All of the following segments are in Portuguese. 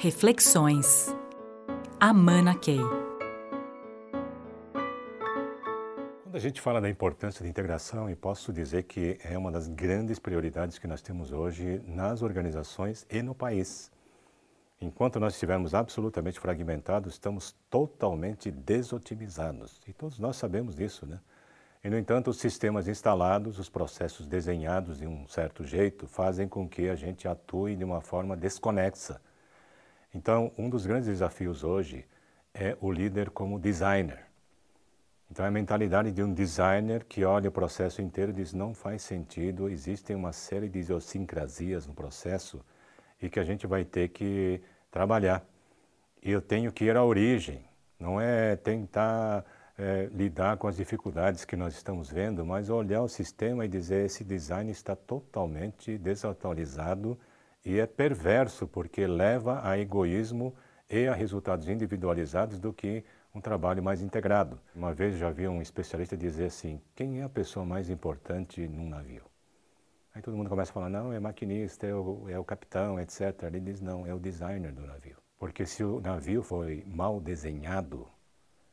Reflexões. Amana Key. Quando a gente fala da importância da integração, eu posso dizer que é uma das grandes prioridades que nós temos hoje nas organizações e no país. Enquanto nós estivermos absolutamente fragmentados, estamos totalmente desotimizados. E todos nós sabemos disso, né? E, no entanto, os sistemas instalados, os processos desenhados de um certo jeito, fazem com que a gente atue de uma forma desconexa então, um dos grandes desafios hoje é o líder como designer. Então, é a mentalidade de um designer que olha o processo inteiro e diz: não faz sentido, existem uma série de idiosincrasias no processo e que a gente vai ter que trabalhar. E eu tenho que ir à origem, não é tentar é, lidar com as dificuldades que nós estamos vendo, mas olhar o sistema e dizer: esse design está totalmente desatualizado e é perverso porque leva a egoísmo e a resultados individualizados do que um trabalho mais integrado. Uma vez já vi um especialista dizer assim: quem é a pessoa mais importante num navio? Aí todo mundo começa a falar: não, é maquinista, é o, é o capitão, etc. Ele diz: não, é o designer do navio. Porque se o navio foi mal desenhado,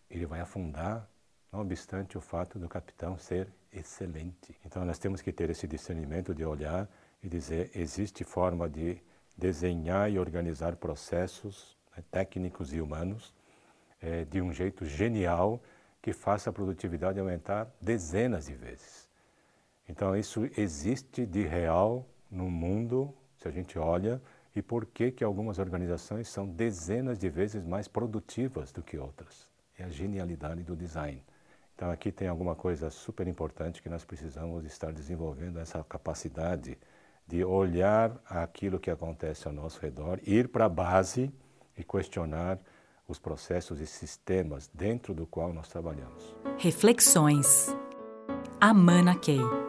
ele vai afundar, não obstante o fato do capitão ser excelente. Então nós temos que ter esse discernimento de olhar e dizer existe forma de desenhar e organizar processos né, técnicos e humanos é, de um jeito genial que faça a produtividade aumentar dezenas de vezes. Então isso existe de real no mundo, se a gente olha, e por que que algumas organizações são dezenas de vezes mais produtivas do que outras? É a genialidade do design. Então aqui tem alguma coisa super importante que nós precisamos estar desenvolvendo essa capacidade de olhar aquilo que acontece ao nosso redor, ir para a base e questionar os processos e sistemas dentro do qual nós trabalhamos. Reflexões. Amana Key.